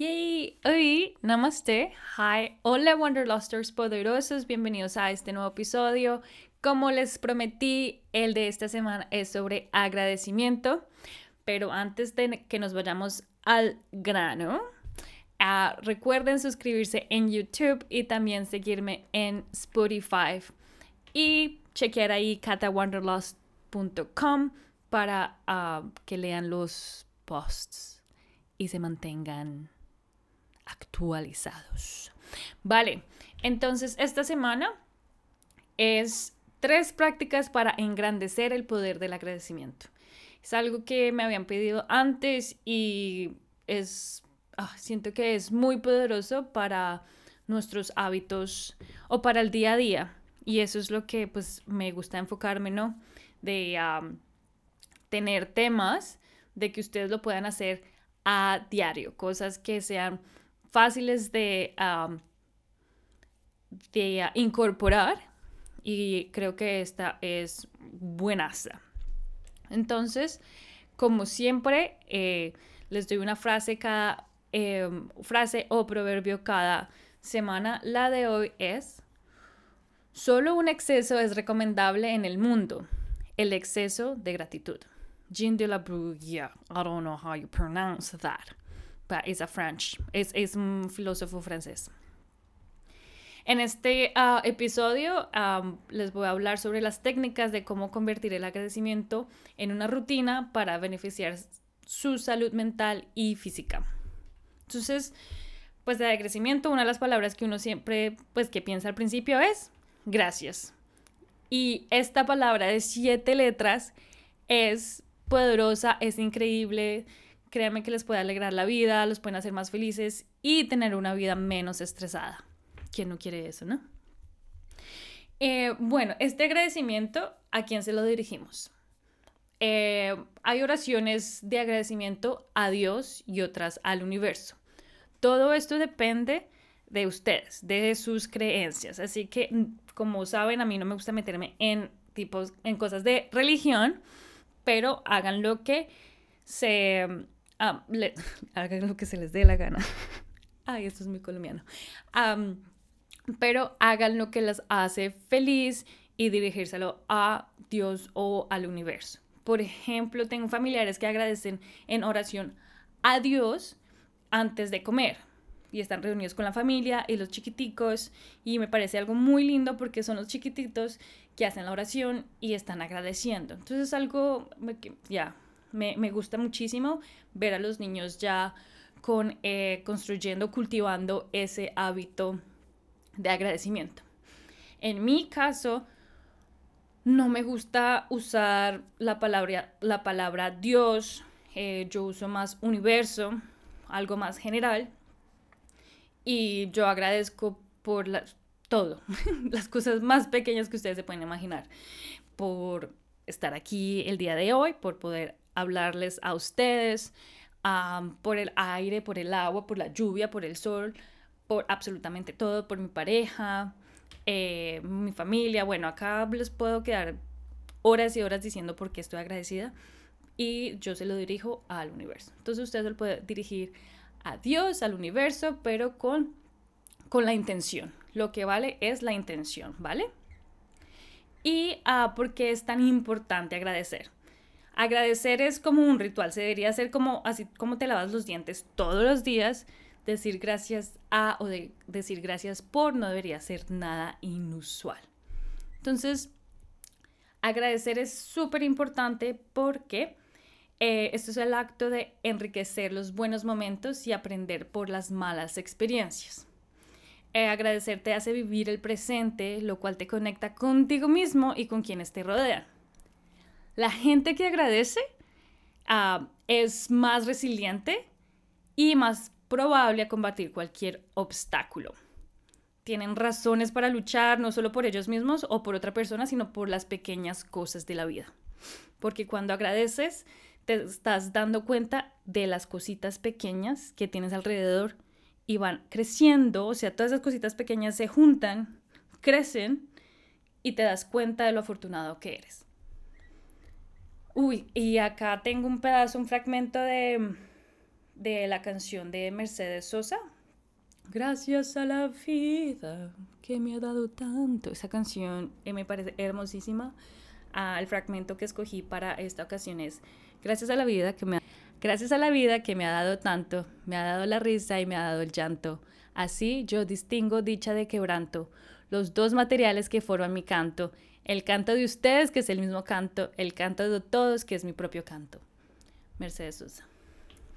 Yay! Hoy, namaste. Hi. Hola Wanderlusters poderosos. Bienvenidos a este nuevo episodio. Como les prometí, el de esta semana es sobre agradecimiento. Pero antes de que nos vayamos al grano, uh, recuerden suscribirse en YouTube y también seguirme en Spotify. Y chequear ahí catawanderlust.com para uh, que lean los posts y se mantengan actualizados. Vale, entonces esta semana es tres prácticas para engrandecer el poder del agradecimiento. Es algo que me habían pedido antes y es, ah, siento que es muy poderoso para nuestros hábitos o para el día a día. Y eso es lo que pues me gusta enfocarme, ¿no? De tener temas de que ustedes lo puedan hacer a diario, cosas que sean fáciles de, incorporar y creo que esta es buenaza. Entonces, como siempre, eh, les doy una frase cada em, frase o proverbio cada semana. La de hoy es, solo un exceso es recomendable en el mundo, el exceso de gratitud. Jean de la Bruyère, I don't know how you pronounce that es a French, es, un filósofo francés. En este ah, episodio les voy a hablar sobre las técnicas de cómo convertir el agradecimiento en una rutina para beneficiar su salud mental y física. Entonces, pues de agradecimiento, una de las palabras que uno siempre, pues que piensa al principio es gracias. Y esta palabra de siete letras es poderosa, es increíble, Créanme que les puede alegrar la vida, los pueden hacer más felices y tener una vida menos estresada. ¿Quién no quiere eso, no? Eh, bueno, este agradecimiento, ¿a quién se lo dirigimos? Eh, hay oraciones de agradecimiento a Dios y otras al universo. Todo esto depende de ustedes, de sus creencias. Así que, como saben, a mí no me gusta meterme en tipos, en cosas de religión, pero hagan lo que se Ah, hagan lo que se les dé la gana. Ay, esto es muy colombiano. pero hagan lo que les hace feliz y dirigírselo a Dios o al universo. Por ejemplo, tengo familiares que agradecen en oración a Dios antes de comer y están reunidos con la familia y los chiquiticos y me parece algo muy lindo porque son los chiquititos que hacen la oración y están agradeciendo. Entonces es algo ya me, gusta muchísimo ver a los niños ya con, eh, construyendo, cultivando ese hábito de agradecimiento. En mi caso, no me gusta usar la palabra, la palabra Dios, eh, yo uso más universo, algo más general, y yo agradezco por todo, las cosas más pequeñas que ustedes se pueden imaginar, por estar aquí el día de hoy, por poder hablarles a ustedes, por el aire, por el agua, por la lluvia, por el sol, por absolutamente todo, por mi pareja, eh, mi familia. Bueno, acá les puedo quedar horas y horas diciendo por qué estoy agradecida y yo se lo dirijo al universo. Entonces usted se lo dirigir a Dios, al universo, pero con, con la intención. Lo que vale es la intención, ¿vale? Y uh, por qué es tan importante agradecer. Agradecer es como un ritual, se debería hacer como así como te lavas los dientes todos los días. Decir gracias a o de, decir gracias por no debería ser nada inusual. Entonces, agradecer es súper importante porque eh, esto es el acto de enriquecer los buenos momentos y aprender por las malas experiencias. Eh, agradecer te hace vivir el presente, lo cual te conecta contigo mismo y con quienes te rodean. La gente que agradece ah, es más resiliente y más probable a combatir cualquier obstáculo. Tienen razones para luchar no solo por ellos mismos o por otra persona, sino por las pequeñas cosas de la vida. Porque cuando agradeces, te estás dando cuenta de las cositas pequeñas que tienes alrededor y van creciendo, o sea, todas esas cositas pequeñas se juntan, crecen y te das cuenta de lo afortunado que eres. Uy, y acá tengo un pedazo, un fragmento de, de la canción de Mercedes Sosa. Gracias a la vida que me ha dado tanto. Esa canción eh, me parece hermosísima. Ah, el fragmento que escogí para esta ocasión es Gracias a la vida que me ha Gracias a la vida que me ha dado tanto, me ha dado la risa y me ha dado el llanto. Así yo distingo dicha de quebranto, los dos materiales que forman mi canto, el canto de ustedes que es el mismo canto, el canto de todos que es mi propio canto. Mercedes Sosa.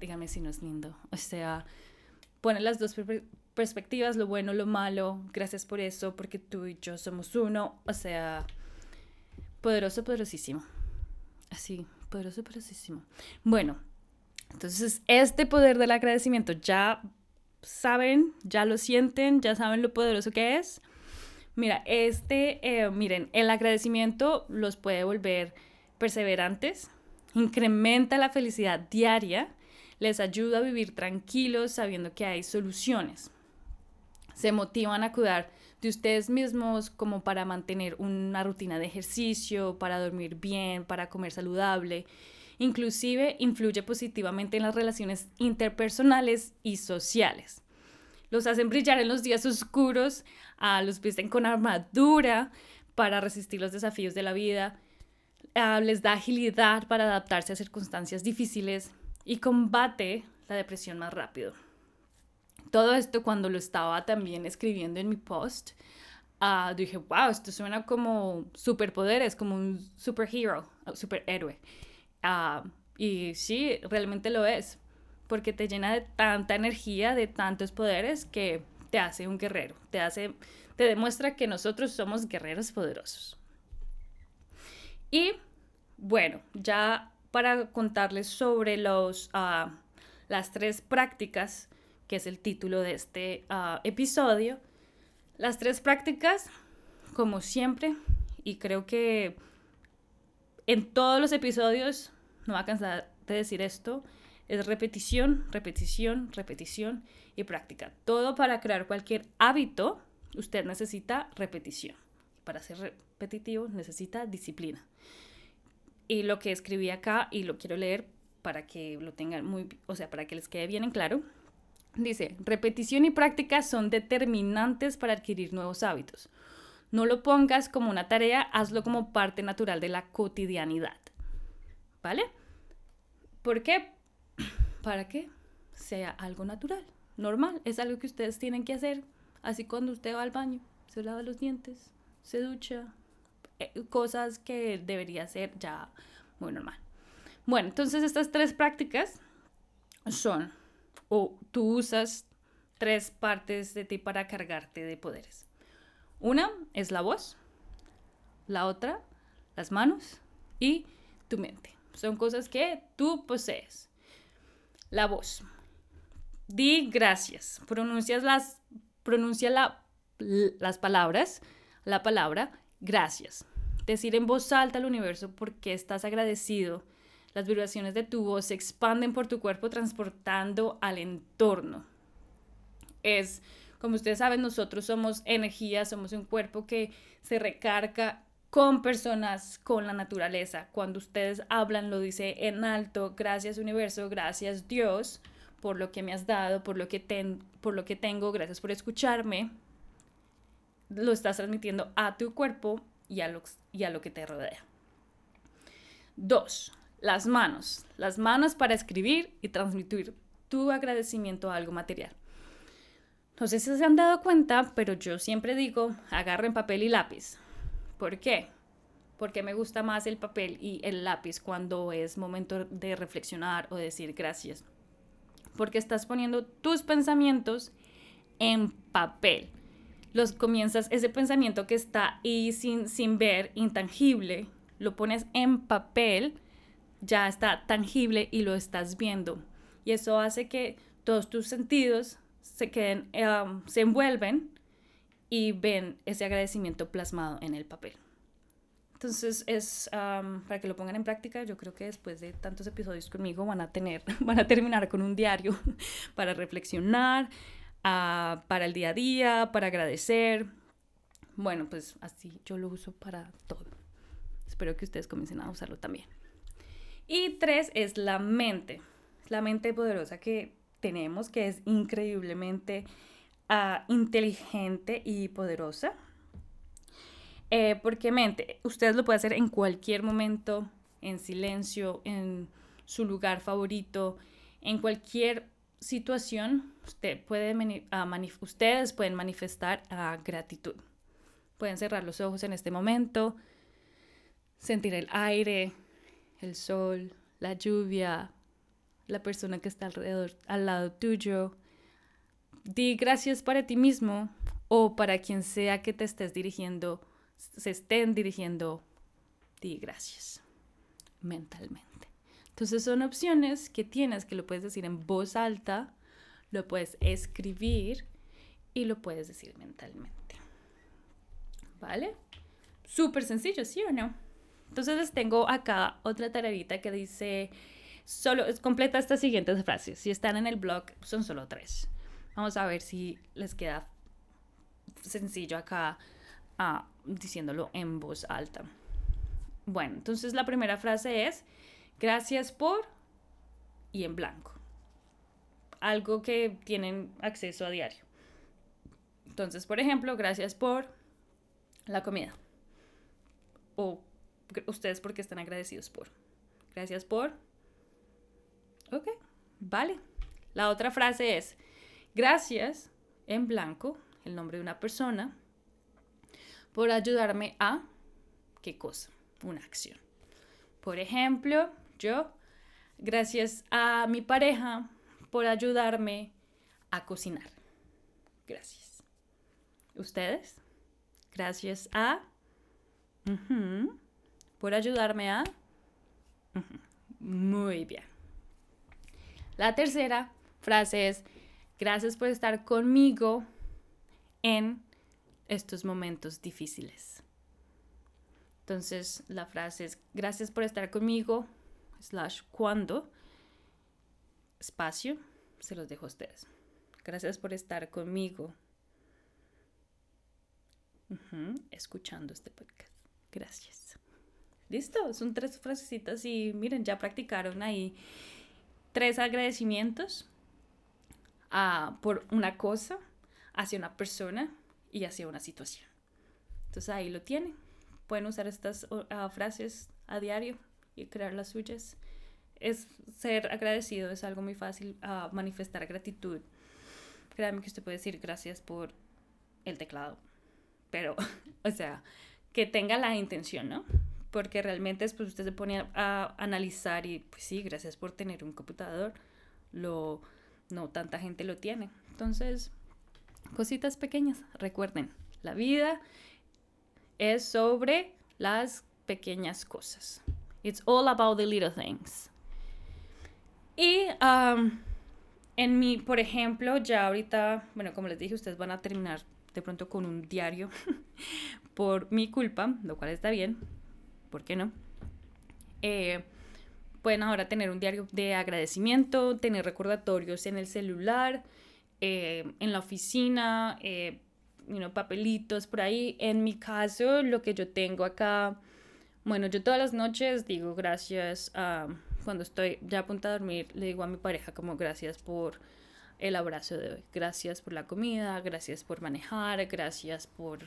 Dígame si no es lindo. O sea, pone las dos perspectivas, lo bueno, lo malo. Gracias por eso, porque tú y yo somos uno. O sea, poderoso, poderosísimo. Así, poderoso, poderosísimo. Bueno, entonces este poder del agradecimiento ya saben, ya lo sienten, ya saben lo poderoso que es. Mira, este, eh, miren, el agradecimiento los puede volver perseverantes, incrementa la felicidad diaria, les ayuda a vivir tranquilos sabiendo que hay soluciones. Se motivan a cuidar de ustedes mismos como para mantener una rutina de ejercicio, para dormir bien, para comer saludable Inclusive influye positivamente en las relaciones interpersonales y sociales. Los hacen brillar en los días oscuros, los visten con armadura para resistir los desafíos de la vida, les da agilidad para adaptarse a circunstancias difíciles y combate la depresión más rápido. Todo esto cuando lo estaba también escribiendo en mi post, uh, dije, wow, esto suena como superpoderes, como un superhero, superhéroe. Ah, y sí, realmente lo es, porque te llena de tanta energía, de tantos poderes que te hace un guerrero, te hace, te demuestra que nosotros somos guerreros poderosos. Y bueno, ya para contarles sobre los, ah, las tres prácticas, que es el título de este ah, episodio, las tres prácticas, como siempre, y creo que en todos los episodios, no va a cansar de decir esto, es repetición, repetición, repetición y práctica. Todo para crear cualquier hábito, usted necesita repetición. Para ser repetitivo necesita disciplina. Y lo que escribí acá y lo quiero leer para que lo tengan muy, o sea, para que les quede bien en claro. Dice, repetición y práctica son determinantes para adquirir nuevos hábitos. No lo pongas como una tarea, hazlo como parte natural de la cotidianidad. ¿Vale? ¿Por qué? Para que sea algo natural, normal. Es algo que ustedes tienen que hacer. Así cuando usted va al baño, se lava los dientes, se ducha. Eh, cosas que debería ser ya muy normal. Bueno, entonces estas tres prácticas son, o tú usas tres partes de ti para cargarte de poderes. Una es la voz, la otra las manos y tu mente. Son cosas que tú posees. La voz. Di gracias. Pronuncias las, pronuncia la, las palabras, la palabra gracias. Decir en voz alta al universo porque estás agradecido. Las vibraciones de tu voz se expanden por tu cuerpo transportando al entorno. Es como ustedes saben, nosotros somos energía, somos un cuerpo que se recarga con personas, con la naturaleza. Cuando ustedes hablan, lo dice en alto, gracias universo, gracias Dios por lo que me has dado, por lo que, por lo que tengo, gracias por escucharme. Lo estás transmitiendo a tu cuerpo y a lo, y a lo que te rodea. Dos, las manos. Las manos para escribir y transmitir tu agradecimiento a algo material. No sé si se han dado cuenta, pero yo siempre digo, agarren papel y lápiz. ¿Por qué? Porque me gusta más el papel y el lápiz cuando es momento de reflexionar o decir gracias. Porque estás poniendo tus pensamientos en papel. Los comienzas, ese pensamiento que está ahí sin, sin ver, intangible, lo pones en papel, ya está tangible y lo estás viendo. Y eso hace que todos tus sentidos se queden, em, se envuelven y ven ese agradecimiento plasmado en el papel. Entonces es para que lo pongan en práctica. Yo creo que después de tantos episodios conmigo van a tener, van a terminar con un diario para reflexionar, ah, para el día a día, para agradecer. Bueno, pues así yo lo uso para todo. Espero que ustedes comiencen a usarlo también. Y tres es la mente. la mente poderosa que tenemos, que es increíblemente ah, inteligente y poderosa. Eh, porque mente, ustedes lo pueden hacer en cualquier momento, en silencio, en su lugar favorito, en cualquier situación, usted puede ustedes pueden manifestar gratitud. Pueden cerrar los ojos en este momento, sentir el aire, el sol, la lluvia, la persona que está alrededor, al lado tuyo. Di gracias para ti mismo o para quien sea que te estés dirigiendo, se estén dirigiendo. Di gracias mentalmente. Entonces son opciones que tienes que lo puedes decir en voz alta, lo puedes escribir y lo puedes decir mentalmente. ¿Vale? Súper sencillo, ¿sí o no? Entonces les tengo acá otra tararita que dice, solo completa estas siguientes frases. Si están en el blog, son solo tres. Vamos a ver si les queda sencillo acá ah, diciéndolo en voz alta. Bueno, entonces la primera frase es, Gracias por y en blanco. Algo que tienen acceso a diario. Entonces, por ejemplo, gracias por la comida. O ustedes porque están agradecidos por. Gracias por. Ok, vale. La otra frase es, gracias en blanco, el nombre de una persona, por ayudarme a, ¿qué cosa? Una acción. Por ejemplo, yo, gracias a mi pareja por ayudarme a cocinar. Gracias. ¿Ustedes? Gracias a... por ayudarme a... Muy bien. La tercera frase es, gracias por estar conmigo en estos momentos difíciles. Entonces, la frase es, gracias por estar conmigo slash cuando, espacio, se los dejo a ustedes. Gracias por estar conmigo escuchando este podcast. Gracias. Listo, son tres frasecitas y miren, ya practicaron ahí tres agradecimientos ah, por una cosa, hacia una persona y hacia una situación. Entonces ahí lo tienen. Pueden usar estas ah, frases a diario y crear las suyas. Es ser agradecido, es algo muy fácil a manifestar gratitud. Créanme que usted puede decir gracias por el teclado, pero, o sea, que tenga la intención, ¿no? Porque realmente después usted se pone a, analizar y, pues sí, gracias por tener un computador, lo, no tanta gente lo tiene. Entonces, cositas pequeñas, recuerden, la vida es sobre las pequeñas cosas. It's all about the little things. Y um, en mi, por ejemplo, ya ahorita, bueno, como les dije, ustedes van a terminar de pronto con un diario por mi culpa, lo cual está bien, ¿por qué no? Eh, pueden ahora tener un diario de agradecimiento, tener recordatorios en el celular, eh, en la oficina, eh, papelitos por ahí. En mi caso, lo que yo tengo acá bueno, yo todas las noches digo gracias a, cuando estoy ya a punto de dormir, le digo a mi pareja como gracias por el abrazo de hoy, gracias por la comida, gracias por manejar, gracias por,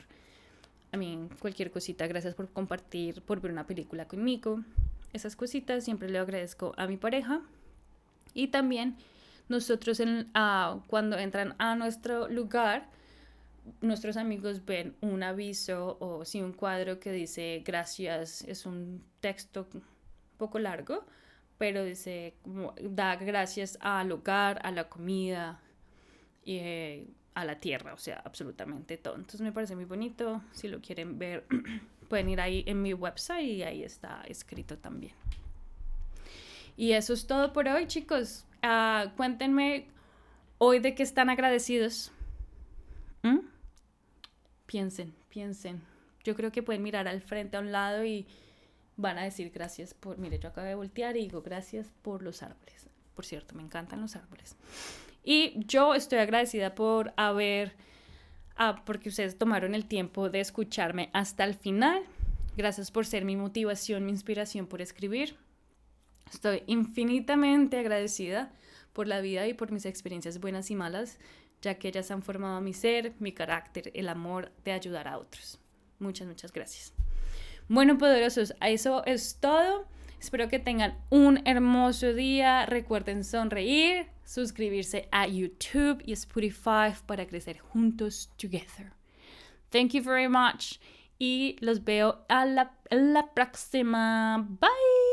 a mí, cualquier cosita, gracias por compartir, por ver una película conmigo. Esas cositas siempre le agradezco a mi pareja. Y también nosotros en, cuando entran a nuestro lugar, nuestros amigos ven un aviso o si un cuadro que dice gracias, es un texto un poco largo, pero dice da gracias al hogar, a la comida y eh, a la tierra, o sea, absolutamente todo. Entonces me parece muy bonito, si lo quieren ver pueden ir ahí en mi website y ahí está escrito también. Y eso es todo por hoy, chicos. Uh, cuéntenme hoy de qué están agradecidos. ¿Mm? piensen, piensen. Yo creo que pueden mirar al frente a un lado y van a decir gracias por, mire, yo acabo de voltear y digo gracias por los árboles. Por cierto, me encantan los árboles. Y yo estoy agradecida por haber, ah, porque ustedes tomaron el tiempo de escucharme hasta el final. Gracias por ser mi motivación, mi inspiración por escribir. Estoy infinitamente agradecida por la vida y por mis experiencias buenas y malas, ya que ellas han formado mi ser, mi carácter, el amor de ayudar a otros. Muchas, muchas gracias. Bueno, poderosos, eso es todo. Espero que tengan un hermoso día. Recuerden sonreír, suscribirse a YouTube y Spotify para crecer juntos together. Thank you very much y los veo a la, a la próxima. Bye.